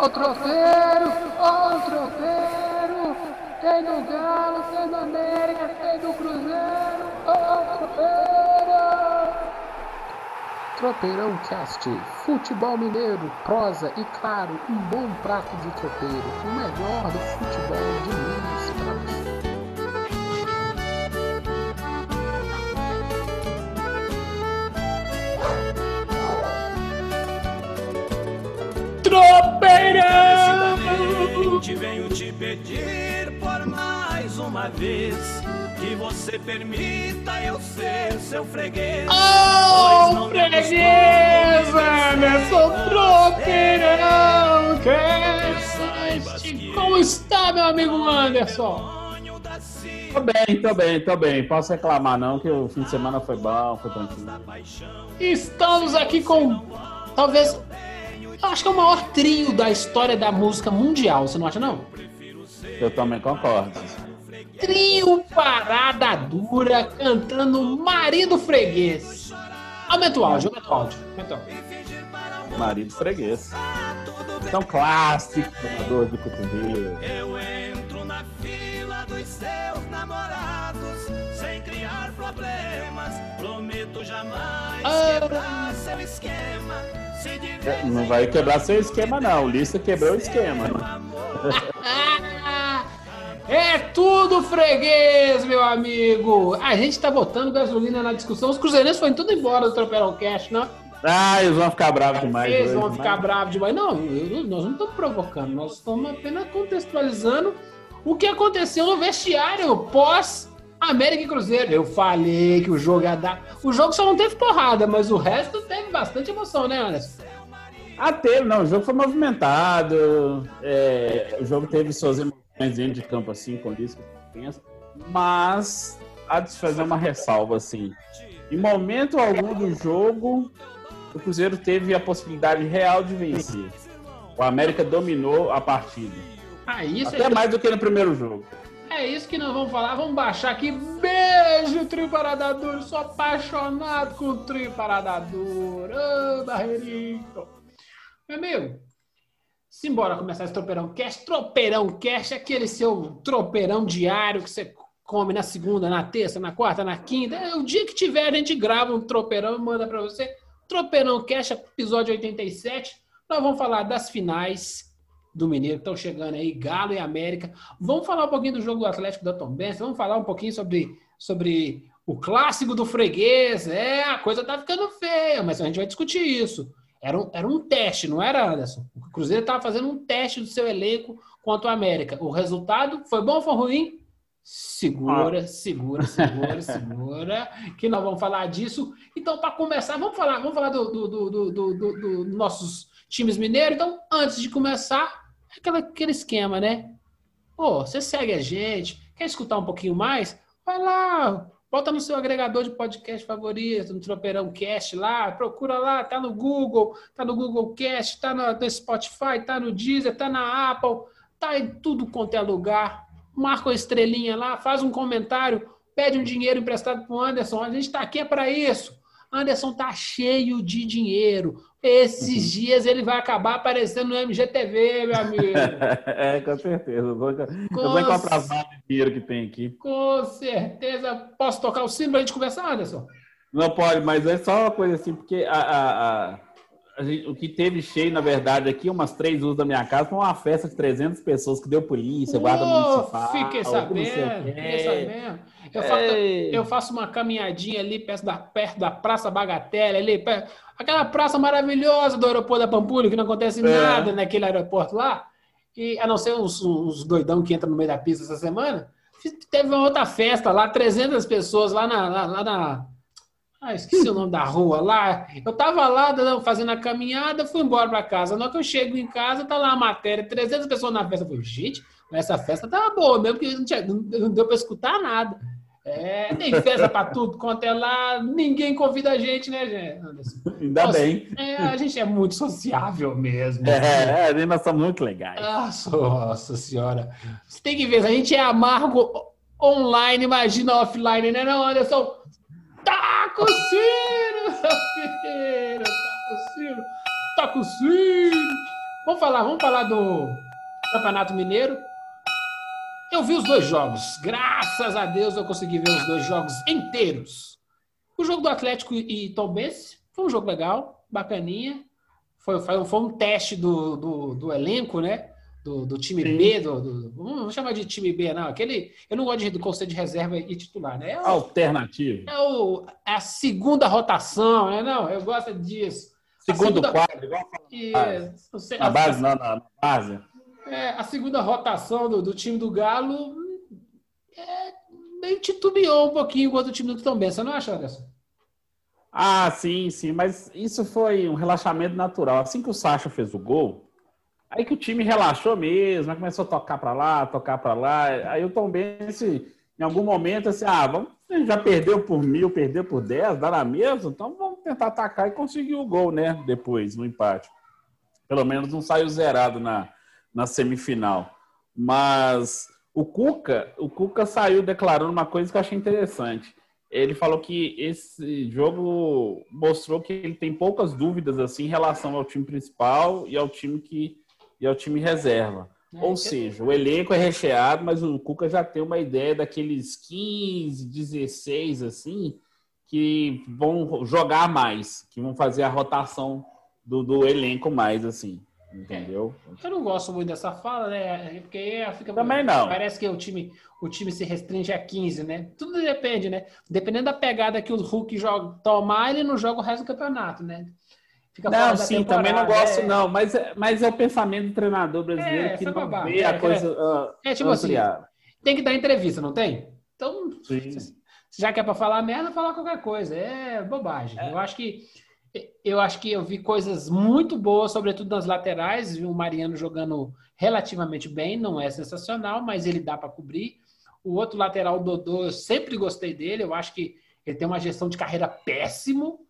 Ó o tropeiro, ó. Tem do Galo, tem do América, tem do Cruzeiro. Ó o. Tropeirão Cast, futebol mineiro, prosa e claro, um bom prato de tropeiro, o melhor do futebol de Minas Presidente, venho te pedir por mais uma vez que você permita eu ser seu freguês. Oh, Pois não freguês, Emerson Tropeirão que Como está, meu amigo Anderson? Tô bem, tô bem, tô bem. Posso reclamar não, que o fim de semana foi bom, foi tranquilo. Estamos aqui com, talvez, eu acho que é o maior trio da história da música mundial, você não acha, não? Eu também concordo. Trio Parada Dura cantando Marido Freguês. Aumenta o áudio, aumenta o áudio. Aumenta o áudio. Marido freguês. São clássicos, jogadores do cotovelo. Eu entro na fila dos seus namorados sem criar problemas. Prometo jamais Ah. quebrar seu esquema. Não vai quebrar seu esquema, não. O Lista quebrou o esquema. É tudo freguês, meu amigo. A gente tá botando gasolina na discussão. Os cruzeirenses foram tudo embora do Tropeirão Cash, não? Ah, eles vão ficar bravos demais. Eles vão ficar mas- bravos demais. Não, nós não estamos provocando, nós estamos apenas contextualizando o que aconteceu no vestiário pós América e Cruzeiro. Eu falei que o jogo ia dar. O jogo só não teve porrada, mas o resto teve bastante emoção, né, Anderson? Ah, teve, não. O jogo foi movimentado. é, o jogo teve suas emoções dentro de campo, assim, com isso. Mas há de se fazer uma ressalva, assim. Em momento algum do jogo, o Cruzeiro teve a possibilidade real de vencer. O América dominou a partida. Ah, Até é, mais do que no primeiro jogo. É isso que nós vamos falar. Vamos baixar aqui. Beijo, Trio Parada Dura. Sou apaixonado com o Trio. Ô, Barreirinho. Meu amigo, simbora começar esse Tropeirão Cast. Tropeirão Cast, aquele seu tropeirão diário que você come na segunda, na terça, na quarta, na quinta. É, O dia que tiver, a gente grava um tropeirão e manda pra você. Tropeirão Cast, episódio 87. Nós vamos falar das finais do Mineiro, que estão chegando aí, Galo e América. Vamos falar um pouquinho do jogo do Atlético da Tombense, vamos falar um pouquinho sobre, sobre o clássico do freguês. É, a coisa tá ficando feia, mas a gente vai discutir isso. Era um, era um teste, não era, Anderson? O Cruzeiro estava fazendo um teste do seu elenco contra o América. O resultado foi bom ou foi ruim? Segura, segura, segura, segura, que nós vamos falar disso. Então, para começar, vamos falar, vamos falar do, do, do, do, do, do- do nossos times mineiros. Então, antes de começar, aquela, aquele esquema, né? Pô, você segue a gente, quer escutar um pouquinho mais? Vai lá, bota no seu agregador de podcast favorito, no Tropeirão Cast lá, procura lá, tá no Google, tá no Google Cast, tá no, no Spotify, tá no Deezer, tá na Apple, tá em tudo quanto é lugar. Marca uma estrelinha lá, faz um comentário, pede um dinheiro emprestado pro Anderson. A gente tá aqui é para isso. Anderson tá cheio de dinheiro. Esses dias ele vai acabar aparecendo no MGTV, meu amigo. é, com certeza. Eu vou, eu vou Com encontrar o dinheiro que tem aqui. Com certeza. Posso tocar o sino pra gente conversar, Anderson? Não pode, mas é só uma coisa assim, porque a- a- a gente- o que teve cheio, na verdade, aqui, umas três ruas da minha casa, foi uma festa de 300 pessoas que deu polícia, guarda Ô, municipal. Fiquei sabendo, fiquei sabendo. Eu faço, eu faço uma caminhadinha ali perto da, perto da Praça Bagatelle, ali, perto- aquela praça maravilhosa do aeroporto da Pampulha, que não acontece É. nada naquele aeroporto lá. E, a não ser uns, uns doidão que entram no meio da pista essa semana, teve uma outra festa lá, 300 pessoas lá na. lá- lá na ah, esqueci o nome da rua lá. Eu tava lá fazendo a caminhada, fui embora pra casa. Na hora que eu chego em casa, tá lá a matéria, 300 pessoas na festa. Eu falei, gente, essa festa tava boa mesmo, porque não, tinha- não- deu pra escutar nada. É, tem festa pra tudo, quanto é lá, ninguém convida a gente, né, gente? Anderson? Ainda Nossa, bem. É, a gente é muito sociável mesmo. É, é, nós somos muito legais. Ah, Nossa senhora. Você tem que ver, a gente é amargo online, imagina offline, né, não, Anderson? Com o sino! Tá com o sino! Com o sino! Vamos falar, vamos falar do Campeonato Mineiro. Eu vi os dois jogos. Graças a Deus eu consegui ver os dois jogos inteiros. O jogo do Atlético e Tombense foi um jogo legal, bacaninha. Foi, foi, foi um teste do, do, do elenco, né? Do, do time Sim. B, do, do- vamos chamar de time B, não. Aquele, eu não gosto de, do conceito de reserva e titular, né? É o- Alternativo. é, o, é a segunda rotação, né? Não, eu gosto disso. Segundo segunda- quadro, igual a, base, não, na, na base. é, a segunda rotação do, do time do Galo é, meio titubeou um pouquinho contra o time do Tom Benz. Você não acha, Anderson? Ah, sim, sim, mas isso foi um relaxamento natural. Assim que o Sacha fez o gol, aí que o time relaxou mesmo, começou a tocar para lá, tocar para lá. Aí o Tom Bense, em algum momento, assim, ah, vamos, já perdeu por mil, perdeu por dez, dá na mesma, então vamos tentar atacar e conseguir o gol, né? Depois, no empate. Pelo menos não saiu zerado na, na semifinal. Mas o Cuca, o Cuca saiu declarando uma coisa que eu achei interessante ele falou que esse jogo mostrou que ele tem poucas dúvidas assim em relação ao time principal e ao time que e ao time reserva. É, Ou seja, o elenco é recheado, mas o Cuca já tem uma ideia daqueles 15, 16 assim que vão jogar mais, que vão fazer a rotação do, do elenco mais assim, entendeu? Eu não gosto muito dessa fala, né? Porque fica. Também não. Parece que o time, o time se restringe a 15, né? Tudo depende, né? Dependendo da pegada que o Hulk joga, tomar, ele não joga o resto do campeonato, né? Fica Não, sim, também não gosto é. não, mas é, mas é o pensamento do treinador brasileiro É, que foi não babado, vê é, a coisa ah, É tipo assim, ampliada. tem que dar entrevista, não tem? Então, se já que é para falar merda, falar qualquer coisa. É bobagem. Eu acho que eu acho que eu vi coisas muito boas, sobretudo nas laterais. Vi o Mariano jogando relativamente bem, não é sensacional, mas ele dá para cobrir. O outro lateral, o Dodô, eu sempre gostei dele. Eu acho que ele tem uma gestão de carreira péssimo,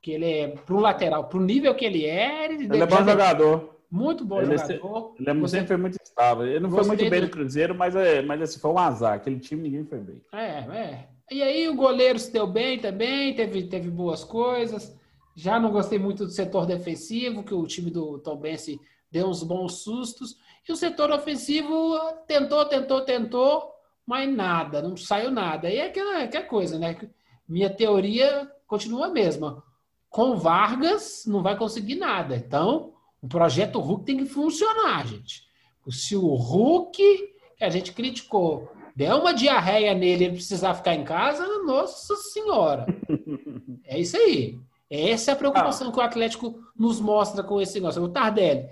porque ele é para o lateral, para o nível que ele é, ele, Ele é bom jogador. muito bom Ele é jogador. Ele é- Você- sempre foi muito estável. Ele não foi muito bem do- no Cruzeiro, mas, é, mas assim, foi um azar. Aquele time ninguém foi bem. É, é. E aí o goleiro se deu bem também, teve, teve boas coisas. Já não gostei muito do setor defensivo, que o time do Tom Bense deu uns bons sustos. E o setor ofensivo tentou, tentou, tentou, mas nada, não saiu nada. E é aquela, aquela coisa, né? Minha teoria continua a mesma. Com Vargas não vai conseguir nada. Então, o projeto Hulk tem que funcionar, gente. Se o Hulk, que a gente criticou, der uma diarreia nele e ele precisar ficar em casa, nossa senhora. É isso aí. Essa é a preocupação que o Atlético nos mostra com esse negócio. O Tardelli.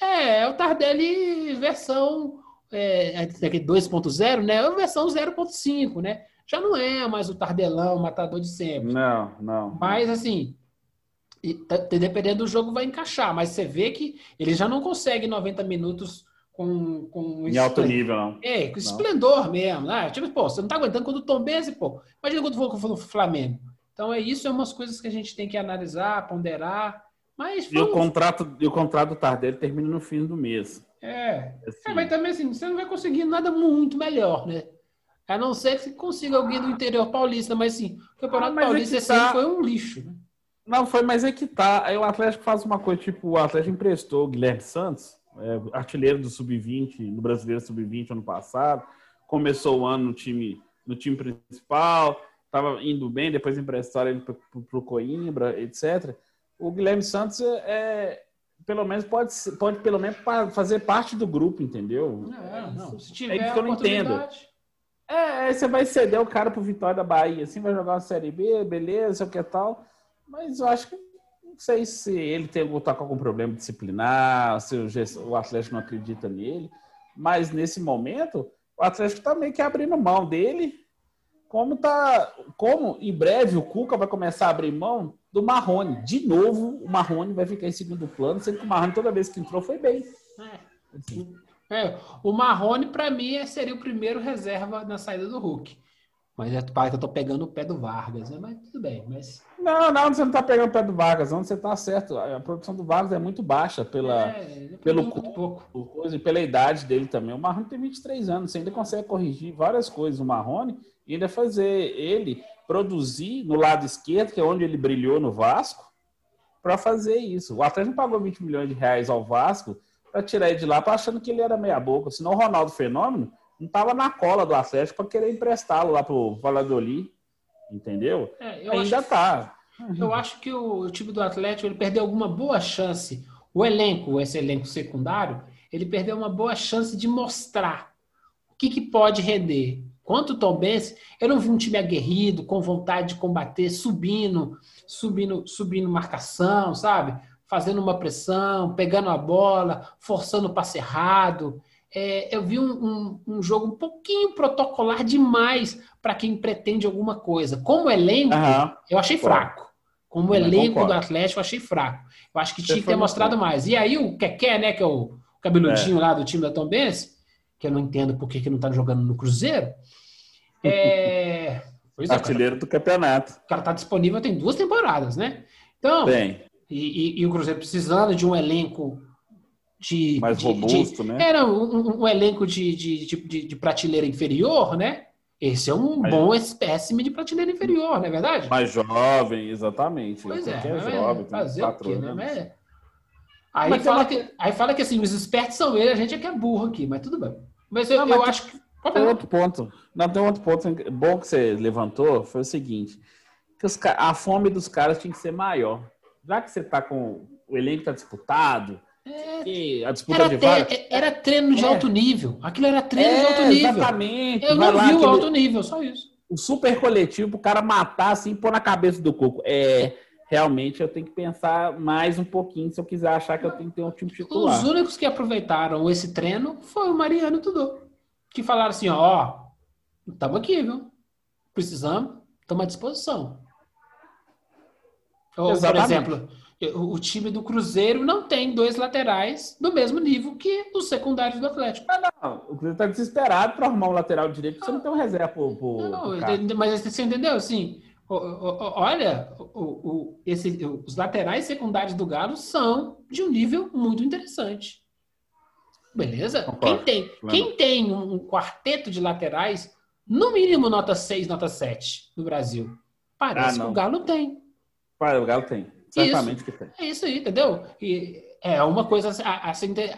É, é o Tardelli versão é, é, 2.0, né? É a versão 0.5, né? Já não é mais o Tardelão, o matador de sempre. Não, não. Mas, assim, e tá- dependendo do jogo, vai encaixar. Mas você vê que ele já não consegue 90 minutos com, com Em alto nível, não. É, com esplendor mesmo. Né? Tipo, pô, você não tá aguentando quando o Tom Benzi, pô. Imagina quando for o Flamengo. Então, é isso, é umas coisas que a gente tem que analisar, ponderar. Mas E o contrato, e o contrato do Tardelli termina no fim do mês. É. Assim, É, mas também assim, você não vai conseguir nada muito melhor, né? A não ser que você consiga alguém do interior paulista, mas assim, o Campeonato Ah, mas é Paulista ano tá. foi um lixo, né? Não, foi, mas é que tá. Aí o Atlético faz uma coisa, tipo, o Atlético emprestou o Guilherme Santos, é, artilheiro do Sub-20, no Brasileiro Sub-20 ano passado. Começou o ano no time, no time principal, estava indo bem, depois emprestaram ele para o Coimbra, etc. O Guilherme Santos é, é, pelo menos pode, ser- pode pelo menos fazer parte do grupo, entendeu? Não, não. Se É tiver isso que eu não entendo. É, você vai ceder o cara pro Vitória da Bahia, assim, vai jogar uma Série B, beleza, sei o que é tal. Mas eu acho que não sei se ele tem tá com algum problema disciplinar, se o, o Atlético não acredita nele. Mas nesse momento, o Atlético tá meio que abrindo mão dele. Como tá. Como em breve o Cuca vai começar a abrir mão do Marrone. De novo, o Marrone vai ficar em segundo plano, sendo que o Marrone toda vez que entrou foi bem. É. Assim. É, o Marrone, pra mim, é- seria o primeiro reserva na saída do Hulk. Mas é para que eu tô pegando o pé do Vargas, né? Mas tudo bem. Mas Não, não, você não tá pegando o pé do Vargas, não, você tá certo. A produção do Vargas é muito baixa pela, é, pelo pouco. o coisa e pela idade dele também. O Marrone tem 23 anos, você ainda consegue corrigir várias coisas o Marrone e ainda fazer ele produzir no lado esquerdo, que é onde ele brilhou no Vasco, para fazer isso. O Atlético não pagou 20 milhões de reais ao Vasco para tirar ele de lá, achando que ele era meia boca. Senão o Ronaldo Fenômeno não tava na cola do Atlético para querer emprestá-lo lá pro Valladolid, entendeu? É, eu Ainda acho, tá. eu acho que o, o time do Atlético ele perdeu alguma boa chance. O elenco, esse elenco secundário, ele perdeu uma boa chance de mostrar o que, que pode render. Quanto o Tom Benz, eu não vi um time aguerrido, com vontade de combater, subindo, subindo, subindo marcação, sabe? Fazendo uma pressão, pegando a bola, forçando o passe errado. É, eu vi um, um, um, jogo um pouquinho protocolar demais para quem pretende alguma coisa. Como elenco, uhum. eu achei fraco. Como elenco do Atlético, eu achei fraco. Eu acho que tinha que ter mostrado mais. E aí o Keké, né, que é o cabeludinho é. lá do time da Tom Benz, que eu não entendo por que, que não tá jogando no Cruzeiro. É... Pois é, Artilheiro do campeonato. O cara tá disponível tem duas temporadas, né? Então, Bem. E, e, e o Cruzeiro precisando de um elenco de. Mais de, robusto, de, né? Era um, um elenco de, de, de, prateleira inferior, né? Esse é um Mas, bom espécime de prateleira inferior, não é verdade? Mais jovem, exatamente. Pois é, é jovem, fazer o quê, né? Mas, aí, mas fala que, aí fala que assim, os espertos são eles, a gente é que é burro aqui, mas tudo bem. Mas eu, não, mas eu acho que. Tem outro ponto. Não, tem outro ponto bom que você levantou, foi o seguinte: que os, a fome dos caras tinha que ser maior. Já que você tá com. O elenco tá disputado, é, a disputa era, de vaga, era treino de é. alto nível. Aquilo era treino é, de alto nível. Exatamente. Eu não lá, vi o alto nível, só isso. O super coletivo, o cara matar assim, pôr na cabeça do coco. É, realmente eu tenho que pensar mais um pouquinho se eu quiser achar que eu tenho que ter um time titular. Os únicos que aproveitaram esse treino foi o Mariano e o Tudor. Que falaram assim, ó, estamos aqui, viu? Precisamos, estamos à disposição. Ou, por exemplo, o time do Cruzeiro não tem dois laterais do mesmo nível que os secundários do Atlético. Ah, não. O Cruzeiro está desesperado para arrumar um lateral direito, porque você não tem um reserva pro, pro, não, pro mas você entendeu? Assim, olha, o, o, esse, os laterais secundários do Galo são de um nível muito interessante. Beleza? Quem tem, quem tem um quarteto de laterais, no mínimo nota 6, nota 7 no Brasil? Parece ah, que o Galo tem. O Galo tem. Certamente isso, que tem. É isso aí, entendeu? E é uma coisa a, a,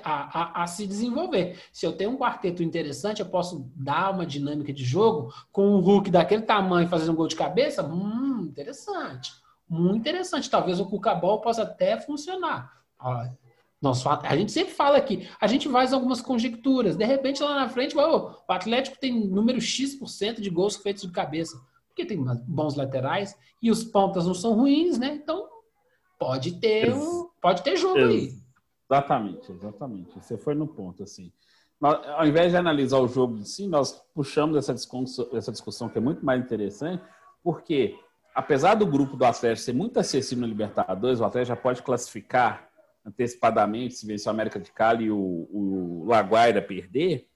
a, a, se desenvolver. Se eu tenho um quarteto interessante, eu posso dar uma dinâmica de jogo com um Hulk daquele tamanho fazendo um gol de cabeça? Hum, interessante. Muito interessante. Talvez o Cucabol possa até funcionar. Nós, a gente sempre fala aqui, a gente faz algumas conjecturas. De repente, lá na frente, o Atlético tem número X% de gols feitos de cabeça. Porque tem bons laterais e os pontas não são ruins, né? Então, pode ter, um, pode ter jogo aí. Exatamente, exatamente. Você foi no ponto, assim. Nós, ao invés de analisar o jogo em si, nós puxamos essa discussão, essa discussão que é muito mais interessante, porque apesar do grupo do Atlético ser muito acessível no Libertadores, o Atlético já pode classificar antecipadamente se vencer o América de Cali e o, o Laguaira perder,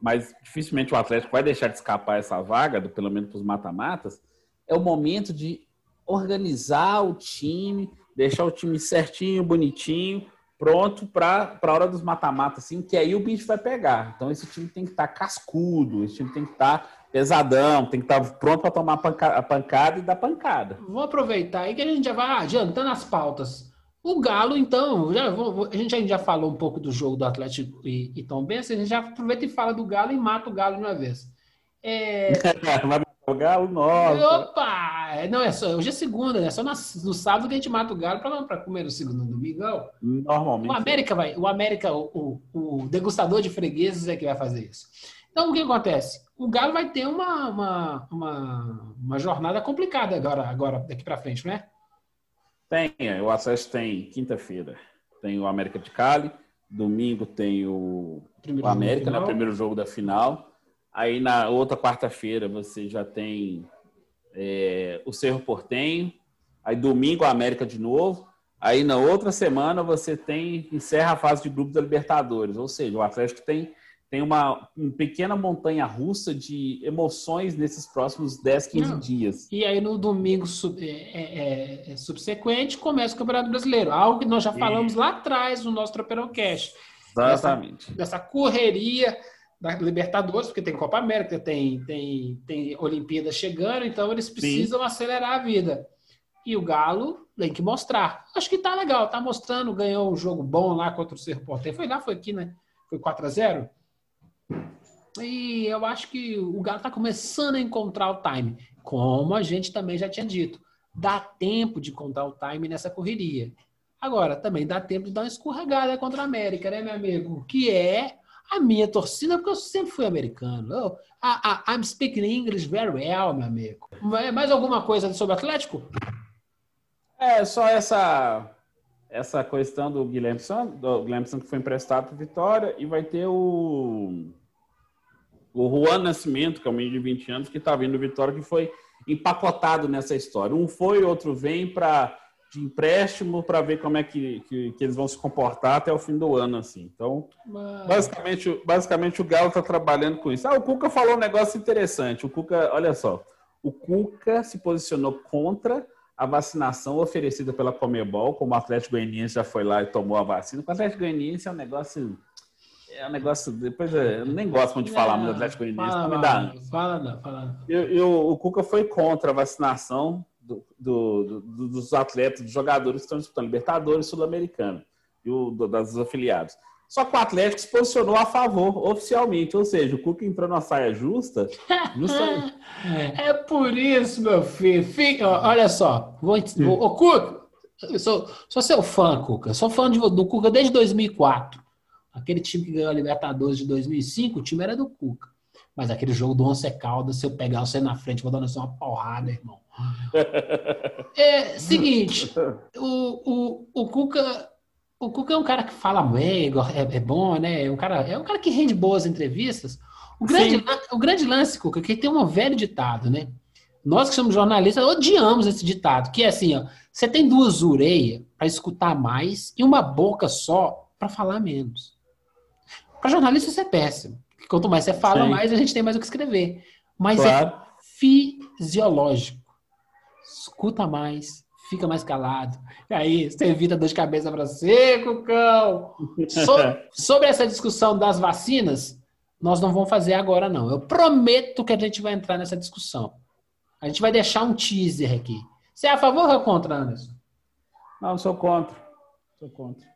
mas dificilmente o Atlético vai deixar de escapar essa vaga, do, pelo menos para os mata-matas. É o momento de organizar o time, deixar o time certinho, bonitinho, pronto para a hora dos mata-mata, assim, que aí o bicho vai pegar. Então esse time tem que estar tá cascudo, esse time tem que estar tá pesadão, tem que estar tá pronto para tomar a pancada e dar pancada. Vou aproveitar aí que a gente já vai adiantando as pautas. O Galo, então, já, a gente já falou um pouco do jogo do Atlético e, e Tom Benz, a gente já aproveita e fala do Galo e mata o Galo de uma vez. É... O Galo, nossa. Opa! É, não, é só, hoje é segunda, né? Só no, no sábado que a gente mata o Galo para comer no segundo domingo. Normalmente. O América vai, o América, o, o, o, degustador de fregueses é que vai fazer isso. Então, o que acontece? O Galo vai ter uma, uma, uma, uma jornada complicada agora, agora daqui para frente, não é? Tem, o acesso tem quinta-feira. Tem o América de Cali, domingo tem o, o América, né? Primeiro jogo da final. Aí na outra quarta-feira você já tem é, o Cerro Portenho. Aí domingo a América de novo. Aí na outra semana você tem encerra a fase de grupos da Libertadores. Ou seja, o Atlético tem, tem uma, uma pequena montanha russa de emoções nesses próximos 10, 15 Não. dias. E aí no domingo sub, é, é, é, subsequente começa o Campeonato Brasileiro. Algo que nós já falamos lá atrás no nosso Tropeirão Cash. Exatamente. Dessa, dessa correria da Libertadores, porque tem Copa América, tem, tem, tem Olimpíada chegando, então eles precisam Sim. acelerar a vida. E o Galo tem que mostrar. Acho que tá legal, tá mostrando, ganhou um jogo bom lá contra o Porteiro. Foi lá, foi aqui, né? Foi 4 a 0 E eu acho que o Galo tá começando a encontrar o time, como a gente também já tinha dito. Dá tempo de encontrar o time nessa correria. Agora, também dá tempo de dar uma escorregada contra a América, né, meu amigo? Que é a minha torcida, porque eu sempre fui americano. Eu, I, I, I'm speaking English very well, meu amigo. Mais alguma coisa sobre o Atlético? É, só essa essa questão do Guilherme Santos, do Guilherme que foi emprestado para Vitória, e vai ter o o Juan Nascimento, que é um menino de 20 anos, que está vindo do Vitória, que foi empacotado nessa história. Um foi, outro vem para de empréstimo para ver como é que, que, que, eles vão se comportar até o fim do ano, assim. Então, basicamente, basicamente o Galo está trabalhando com isso. Ah, o Cuca falou um negócio interessante. O Cuca, olha só, o Cuca se posicionou contra a vacinação oferecida pela Comebol, como o Atlético Goianiense já foi lá e tomou a vacina. O Atlético Goianiense é um negócio é um negócio. Depois eu nem gosto muito de falar muito do Atlético Goianiense, não me dá Fala, não, fala. Não. Eu, eu, o Cuca foi contra a vacinação do, do, do, dos atletas, dos jogadores que estão disputando Libertadores Sul-Americano e o das afiliados. Só que o Atlético se posicionou a favor oficialmente, ou seja, o Cuca entrou na saia justa. justa... é por isso, meu filho. Fica, olha só, vou, vou, ô, Cuca, eu sou, sou seu fã, Cuca. Sou fã de, do Cuca desde 2004. Aquele time que ganhou a Libertadores de 2005, o time era do Cuca. Mas aquele jogo do Once Caldas, se eu pegar você na frente, vou dar uma porrada, irmão. É seguinte, o, o, o Cuca. O Cuca é um cara que fala bem, é, é bom, né? É um, cara, é um cara que rende boas entrevistas. O grande, o grande lance, Cuca, é que tem um velho ditado, né? Nós que somos jornalistas odiamos esse ditado, que é assim, ó, você tem duas orelhas para escutar mais e uma boca só para falar menos. Para jornalista isso é péssimo. Quanto mais você fala, Sim. mais a gente tem mais o que escrever. Mas é claro. é fisiológico escuta mais, fica mais calado. E aí, você evita dor de cabeça para você, Cucão. So, sobre essa discussão das vacinas, nós não vamos fazer agora, não. Eu prometo que a gente vai entrar nessa discussão. A gente vai deixar um teaser aqui. Você é a favor ou contra, Anderson? Não, sou contra. Sou contra.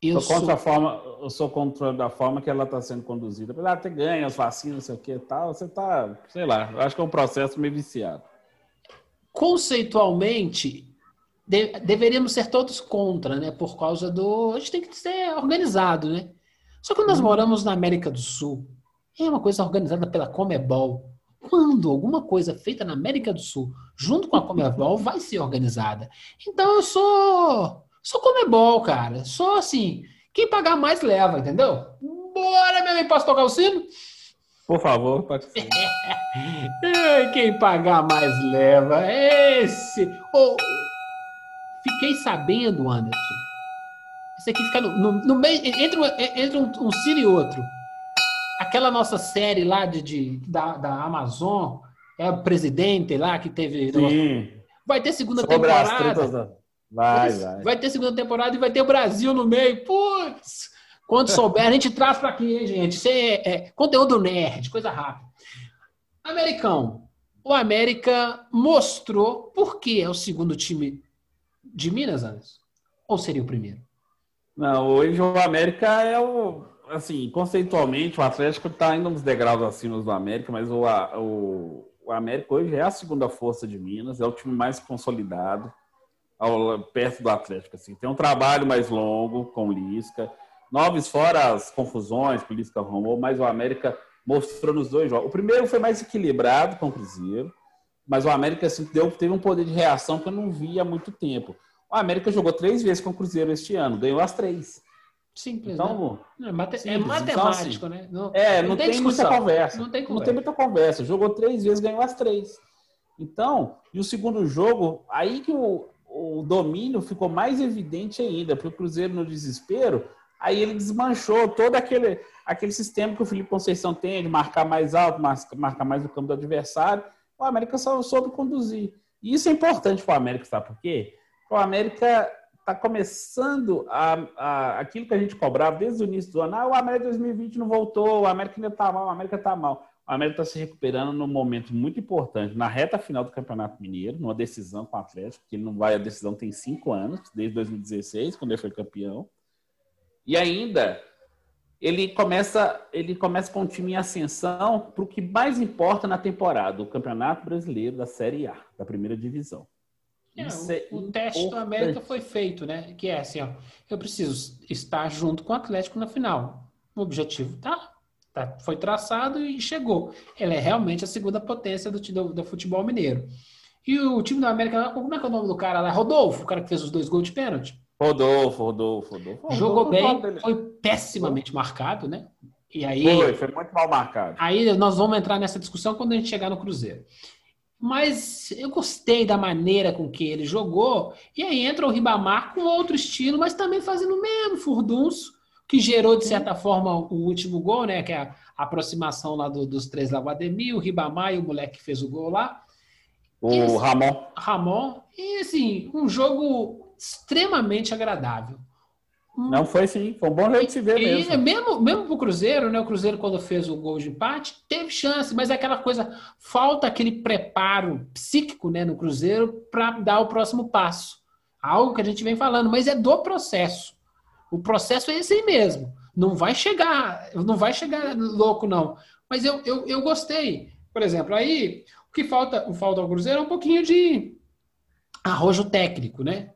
Eu sou contra sou... a forma, eu sou contra da forma que ela está sendo conduzida. De ter ganho as vacinas, não sei o que e tal, você está, sei lá, acho que é um processo meio viciado conceitualmente, de, deveríamos ser todos contra, né? Por causa do. A gente tem que ser organizado, né? Só que nós uhum. moramos na América do Sul. É uma coisa organizada pela Comebol. Quando alguma coisa feita na América do Sul, junto com a Comebol, vai ser organizada. Então eu sou. Sou Comebol, cara. Sou assim. Quem pagar mais leva, entendeu? Bora, meu amigo, posso tocar o sino? Por favor, pode ser. Quem pagar mais leva. Esse. Oh, fiquei sabendo, Anderson. Esse aqui fica no, no, no meio. Entre, entre um, um cine e outro. Aquela nossa série lá de, de da, da Amazon, é o presidente lá que teve. Sim. Vai ter segunda Sobre temporada. Vai, vai. Vai ter segunda temporada e vai ter o Brasil no meio. Putz! Quando souber, a gente traz para aqui, hein, gente? Isso é, é, conteúdo nerd, coisa rápida. Americão. O América mostrou por que é o segundo time de Minas, Anderson? Ou seria o primeiro? Não, hoje o América é o. Assim, conceitualmente, o Atlético está indo uns degraus acima do América, mas o, o, o América hoje é a segunda força de Minas, é o time mais consolidado ao, perto do Atlético. Assim. Tem um trabalho mais longo com Lisca Noves fora as confusões que o Lisca arrumou, mas o América mostrou nos dois jogos. O primeiro foi mais equilibrado com o Cruzeiro, mas o América assim, deu, teve um poder de reação que eu não vi há muito tempo. O América jogou três vezes com o Cruzeiro este ano, ganhou as três. Simples, então, né? é, mate é simples. é matemático, então, assim, né? Não, é, não, não tem, tem muita conversa. Não tem, conversa. não tem muita conversa. Jogou três vezes, ganhou as três. Então, e o segundo jogo, aí que o, o domínio ficou mais evidente ainda, porque o Cruzeiro no desespero Aí ele desmanchou todo aquele, aquele sistema que o Felipe Conceição tem de marcar mais alto, marcar mais o campo do adversário. O América só soube conduzir. E isso é importante para o América, sabe por quê? O América está começando a, a, aquilo que a gente cobrava desde o início do ano. Ah, o América 2020 não voltou, o América ainda está mal, o América está mal. O América está se recuperando num momento muito importante, na reta final do Campeonato Mineiro, numa decisão com o Atlético, que não vai, a decisão tem cinco anos, desde 2016, quando ele foi campeão. E ainda ele começa, ele começa com um time em ascensão para o que mais importa na temporada, o Campeonato Brasileiro da Série A, da primeira divisão. É, o, o teste do América foi feito, né? Que é assim, ó, eu preciso estar junto com o Atlético na final. O objetivo tá Tá, foi traçado e chegou. Ele é realmente a segunda potência do, do, do, futebol mineiro. E o time do América, como é que é o nome do cara lá? Rodolfo, o cara que fez os dois gols de pênalti. Rodolfo, Rodolfo, Rodolfo. Jogou Rodolfo, bem, foi pessimamente marcado, né? E aí, foi, foi muito mal marcado. Aí nós vamos entrar nessa discussão quando a gente chegar no Cruzeiro. Mas eu gostei da maneira com que ele jogou. E aí entra o Ribamar com outro estilo, mas também fazendo o mesmo furdunço que gerou, de certa forma, o último gol, né? Que é a aproximação lá do, dos três lá, o Ademir, o Ribamar e o moleque que fez o gol lá. O e, Ramon. Ramon. E, assim, um jogo extremamente agradável. Não foi sim, foi um bom jeito de se ver e, mesmo. E mesmo, mesmo pro Cruzeiro, né? O Cruzeiro, quando fez o gol de empate, teve chance, mas é aquela coisa, falta aquele preparo psíquico né, no Cruzeiro para dar o próximo passo. Algo que a gente vem falando, mas é do processo. O processo é esse aí mesmo. Não vai chegar, não vai chegar louco, não. Mas eu, eu, eu gostei. Por exemplo, aí o que falta, o falta ao Cruzeiro é um pouquinho de arrojo técnico, né?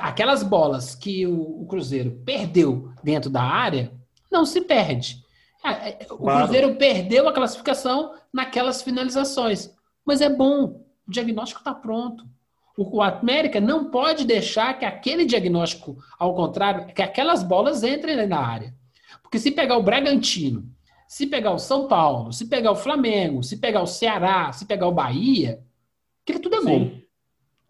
Aquelas bolas que o, o Cruzeiro perdeu dentro da área, não se perde. É, é, o claro. Cruzeiro perdeu a classificação naquelas finalizações. Mas é bom, o diagnóstico está pronto. O América não pode deixar que aquele diagnóstico, ao contrário, que aquelas bolas entrem na área. Porque se pegar o Bragantino, se pegar o São Paulo, se pegar o Flamengo, se pegar o Ceará, se pegar o Bahia, aquilo tudo é Sim, gol.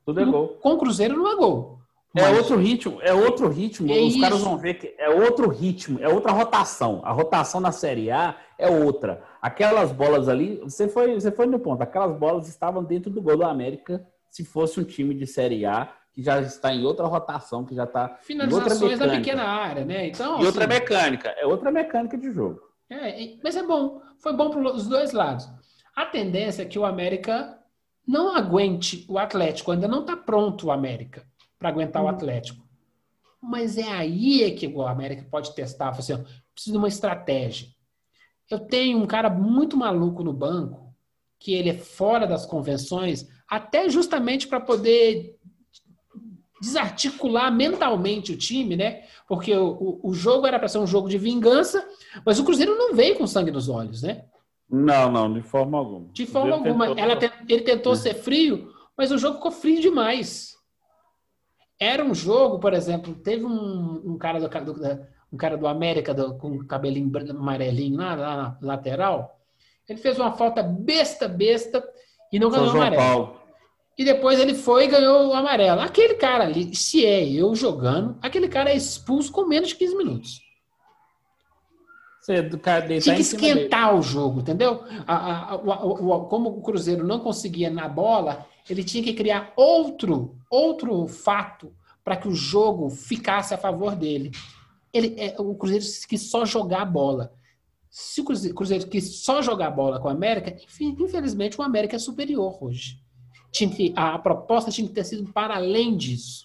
Tudo é gol. Com o Cruzeiro não é gol. É outro ritmo, é outro ritmo. É Os isso. caras vão ver que é outro ritmo, é outra rotação. A rotação na Série A é outra. Aquelas bolas ali, você foi, você foi no ponto. Aquelas bolas estavam dentro do gol do América se fosse um time de Série A que já está em outra rotação, que já está finalizações da pequena área, né? Então e assim, outra mecânica, é outra mecânica de jogo. É, mas é bom, foi bom para os dois lados. A tendência é que o América não aguente o Atlético, ainda não está pronto o América para aguentar hum. o Atlético. Mas é aí é que o América pode testar, assim, ó, precisa de uma estratégia. Eu tenho um cara muito maluco no banco, que ele é fora das convenções, até justamente para poder desarticular mentalmente o time, né? Porque o, o, jogo era para ser um jogo de vingança, mas o Cruzeiro não veio com sangue nos olhos, né? Não, não, de forma alguma. De forma alguma. Tentou... Ela, ele tentou ser frio, mas o jogo ficou frio demais. Era um jogo, por exemplo, teve um, um cara do, do, um cara do América do, com cabelinho amarelinho lá na lateral. Ele fez uma falta besta, besta e não ganhou o amarelo. Paulo e depois ele foi e ganhou o amarelo. Aquele cara ali, se é eu jogando, aquele cara é expulso com menos de 15 minutos. Você Tinha que esquentar o jogo, entendeu? A, a, a, como o Cruzeiro não conseguia na bola, ele tinha que criar outro, outro fato para que o jogo ficasse a favor dele. Ele, é, o Cruzeiro quis só jogar a bola. Se o Cruzeiro, quis só jogar bola com o América, infelizmente o América é superior hoje tinha que, a proposta tinha que ter sido para além disso.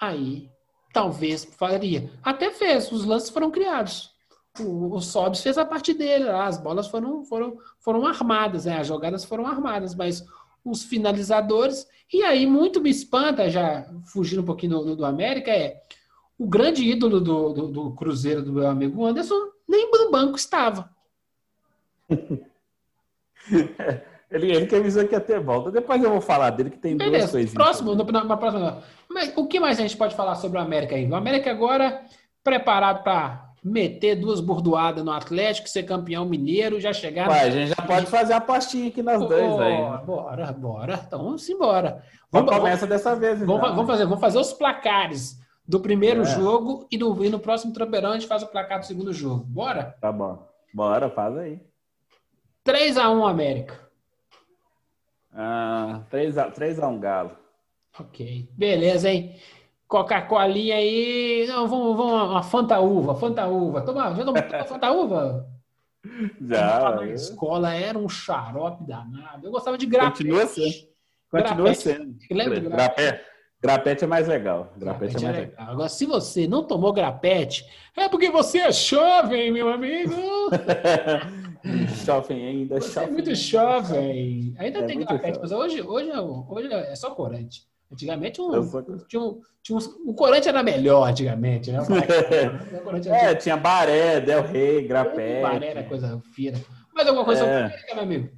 Aí, talvez faria. Até fez, os lances foram criados. O, o Sobs fez a parte dele, as bolas foram, foram, foram armadas, né? as jogadas foram armadas, mas os finalizadores. E aí, muito me espanta, já fugindo um pouquinho do, do América, é o grande ídolo do, do, do Cruzeiro, do meu amigo Anderson, nem no banco estava. Ele, ele que avisou que ia ter volta. Depois eu vou falar dele, que tem Beleza. duas coisinhas. Próximo, no, na, próxima. Mas, o que mais a gente pode falar sobre o América aí? O América agora preparado para meter duas burdoadas no Atlético, ser campeão mineiro, já chegar. Ué, a gente já pode fazer a apostinha aqui nas oh, duas aí. Bora, bora. Então vamos embora. Vamos, começa vamos, dessa vez. Vamos, então. vamos, fazer, vamos fazer os placares do primeiro é. jogo e no, e no próximo tropeirão a gente faz o placar do segundo jogo. Bora? Tá bom. Bora, faz aí. 3x1 América. Ah, 3x1 3 a 1 Galo. Ok. Beleza, hein? Coca-Cola aí. Não, vamos, vamos uma Fanta Uva, Fanta Uva. Toma, já tomou Fanta Uva? Já. Na escola era um xarope danado. Eu gostava de grafite. Continua sendo. Continua Grapete. sendo. Lembra do Grapete, grapete é mais legal. Grapete, é mais é legal. legal. Agora, se você não tomou grapete, é porque você é jovem, meu amigo. Jovem ainda, Você é jovem. muito jovem. Ainda É tem grapete, jovem. mas hoje, hoje, é, hoje é só corante. Antigamente, um, sou- tinha um, tinha um, o corante era melhor antigamente, né? Corante É, era tinha Baré, Del Rey, Grapete. Baré era coisa fina. Mais alguma coisa É. América, meu amigo?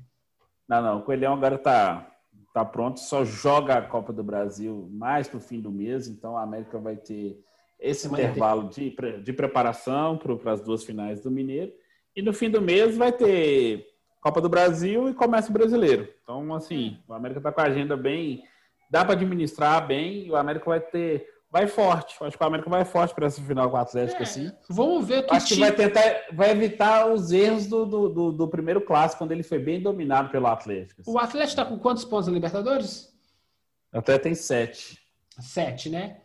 Não, não, o Coelhão agora tá, tá pronto, só joga a Copa do Brasil mais pro fim do mês, então a América vai ter esse intervalo de, de preparação para as duas finais do Mineiro. E no fim do mês vai ter Copa do Brasil e começa o brasileiro. Então, assim, o América tá com a agenda bem. Dá para administrar bem e o América vai ter. Vai forte. Acho que o América vai forte para essa final com o Atlético, É, assim. Vamos ver que Acho que time- vai tentar, vai evitar os erros do, do, do- do primeiro clássico, quando ele foi bem dominado pelo Atlético. assim. O Atlético está com quantos pontos na Libertadores? Até tem sete. Sete, né?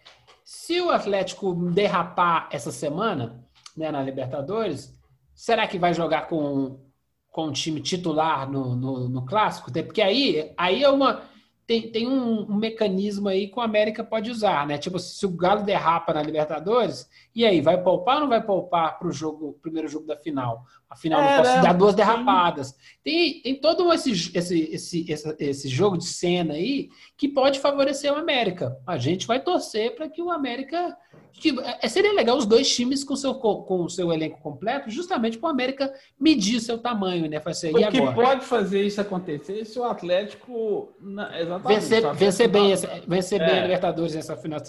Se o Atlético derrapar essa semana, né, na Libertadores, será que vai jogar com, com o time titular no, no, no clássico? Porque aí, aí é uma. Tem, tem um, um mecanismo aí que o América pode usar, né? Tipo, se o Galo derrapa na Libertadores, e aí, vai poupar ou não vai poupar para o jogo, primeiro jogo da final? A final É, não pode né? dar duas derrapadas. Tem, tem todo esse, esse, esse, esse, esse jogo de cena aí que pode favorecer o América. A gente vai torcer para que o América. É, seria legal os dois times com o seu, co- com o seu elenco completo, justamente para o América medir seu tamanho, né? Fazer, O que pode fazer isso acontecer se o Atlético. na- Exatamente. Vencer, o vencer bem, essa- vencer bem É. a Libertadores nessa final,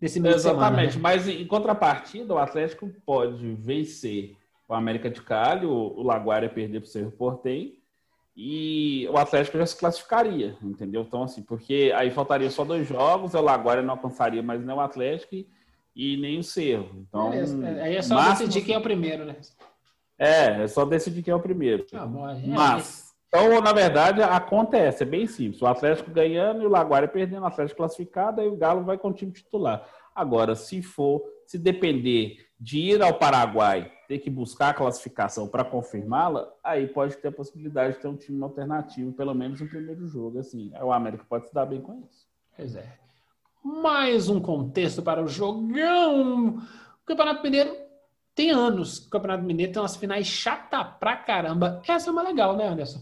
nesse meio de semana. Exatamente. né? Mas em contrapartida, o Atlético pode vencer o América de Cali, o, o Laguária perder para o Cerro Portem. E o Atlético já se classificaria, entendeu? Então, assim, porque aí faltaria só dois jogos, o Laguária não alcançaria mais nem o Atlético e, e nem o Cerro. Então, Beleza. Aí é só máximo- decidir quem é o primeiro, né? É, é só decidir quem é o primeiro. Ah, bom, é, Mas, então, na verdade, a conta é essa, é bem simples. O Atlético ganhando e o Laguária perdendo, o Atlético classificado, aí o Galo vai com o time titular. Agora, se for, se depender de ir ao Paraguai, ter que buscar a classificação para confirmá-la, aí pode ter a possibilidade de ter um time alternativo, pelo menos no primeiro jogo. Assim, o América pode se dar bem com isso. Pois é. Mais um contexto para o jogão. O Campeonato Mineiro tem anos. O Campeonato Mineiro tem umas finais chata pra caramba. Essa é uma legal, né, Anderson?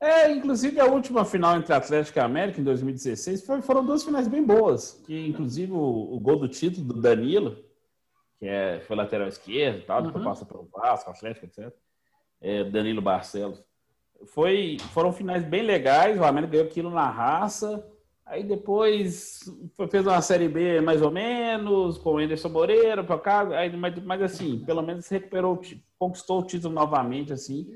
É, inclusive a última final entre Atlético e América em 2016 foi- foram duas finais bem boas. Que inclusive o, o gol do título do Danilo, que é, foi lateral esquerdo e tal, depois Uhum. passa pelo Vasco, Atlético, etc. É, Danilo Barcelos. Foi, foram finais bem legais, o América ganhou aquilo na raça. Aí depois fez uma série B mais ou menos, com o Anderson Moreira, para aí, mas, mas assim, pelo menos recuperou, conquistou o título novamente, assim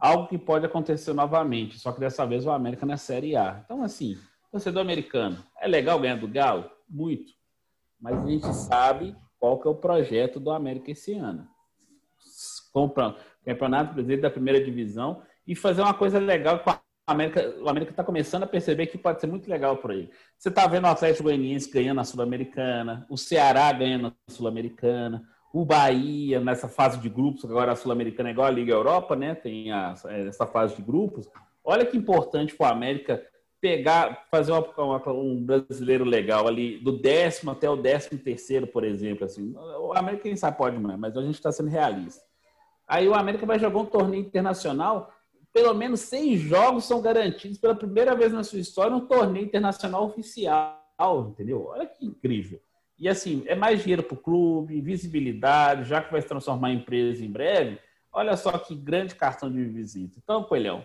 algo que pode acontecer novamente, só que dessa vez o América na Série A. Então, assim, torcedor americano, é legal ganhar do Galo? Muito. Mas a gente sabe qual que é o projeto do América esse ano. Compra o Campeonato Brasileiro da Primeira Divisão e fazer uma coisa legal com a América. O América está começando a perceber que pode ser muito legal por aí. Você está vendo o Atlético Goianiense ganhando a Sul-Americana, o Ceará ganhando a Sul-Americana, o Bahia nessa fase de grupos, agora a Sul-Americana é igual a Liga Europa, né? Tem a- essa fase de grupos. Olha que importante para o América pegar, fazer uma- uma- um brasileiro legal ali, do décimo até o décimo terceiro, por exemplo. Assim. O América, quem sabe, pode mas a gente está sendo realista. Aí o América vai jogar um torneio internacional, pelo menos seis jogos são garantidos pela primeira vez na sua história um torneio internacional oficial, entendeu? Olha que incrível. E assim, é mais dinheiro para o clube, visibilidade, já que vai se transformar em empresa em breve. Olha só que grande cartão de visita. Então, Coelhão,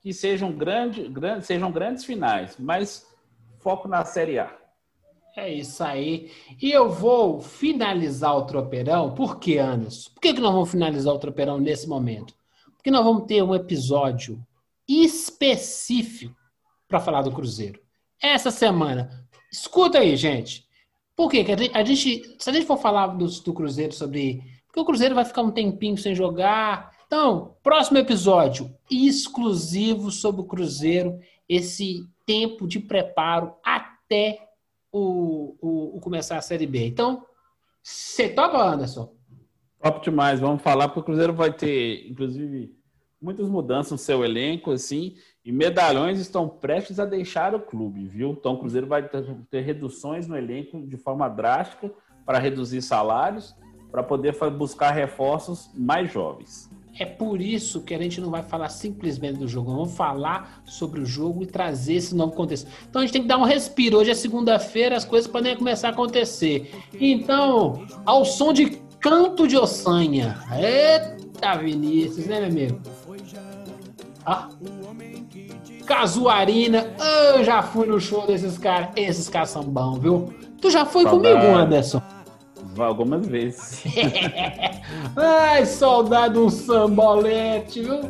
que sejam, grande, grande, sejam grandes finais, mas foco na Série A. É isso aí. E eu vou finalizar o tropeirão. Por que, Anderson? Por que, que nós vamos finalizar o tropeirão nesse momento? Porque nós vamos ter um episódio específico para falar do Cruzeiro. Essa semana. Escuta aí, gente. Por quê? A gente- se a gente for falar do, do Cruzeiro sobre. Porque o Cruzeiro vai ficar um tempinho sem jogar. Então, próximo episódio exclusivo sobre o Cruzeiro. Esse tempo de preparo até o, o, o começar a Série B. Então, você topa, Anderson? Top demais. Vamos falar porque o Cruzeiro vai ter, inclusive, muitas mudanças no seu elenco, assim, e medalhões estão prestes a deixar o clube, viu? Então o Cruzeiro vai ter, reduções no elenco de forma drástica para reduzir salários, para poder buscar reforços mais jovens. É por isso que a gente não vai falar simplesmente do jogo, vamos falar sobre o jogo e trazer esse novo contexto. Então a gente tem que dar um respiro. Hoje é segunda-feira, as coisas podem começar a acontecer. Então, ao som de Canto de Ossanha. Eita, Vinícius, né, meu amigo? Ah. Casuarina. Eu já fui no show desses caras. Esses caras são bons, viu? Tu já foi saudade. comigo, Anderson? Algumas vezes. Ai, saudade um sambolete, viu?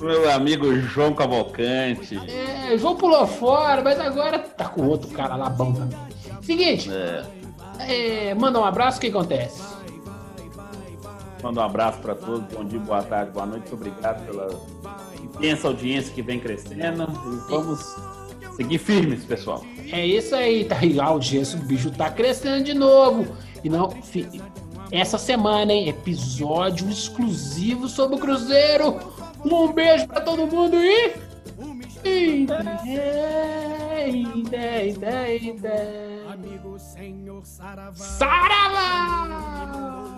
Meu amigo João Cavalcante. É, João pulou fora, mas agora tá com outro cara lá bom também. Seguinte, é. É, manda um abraço, o que acontece? Manda um abraço para todos, bom dia, boa tarde, boa noite, obrigado pela intensa audiência que vem crescendo e vamos seguir firmes, pessoal. É isso aí, tá aí, a audiência, o bicho tá crescendo de novo. E não, essa semana, hein, episódio exclusivo sobre o Cruzeiro. Um beijo para todo mundo e. Saravá!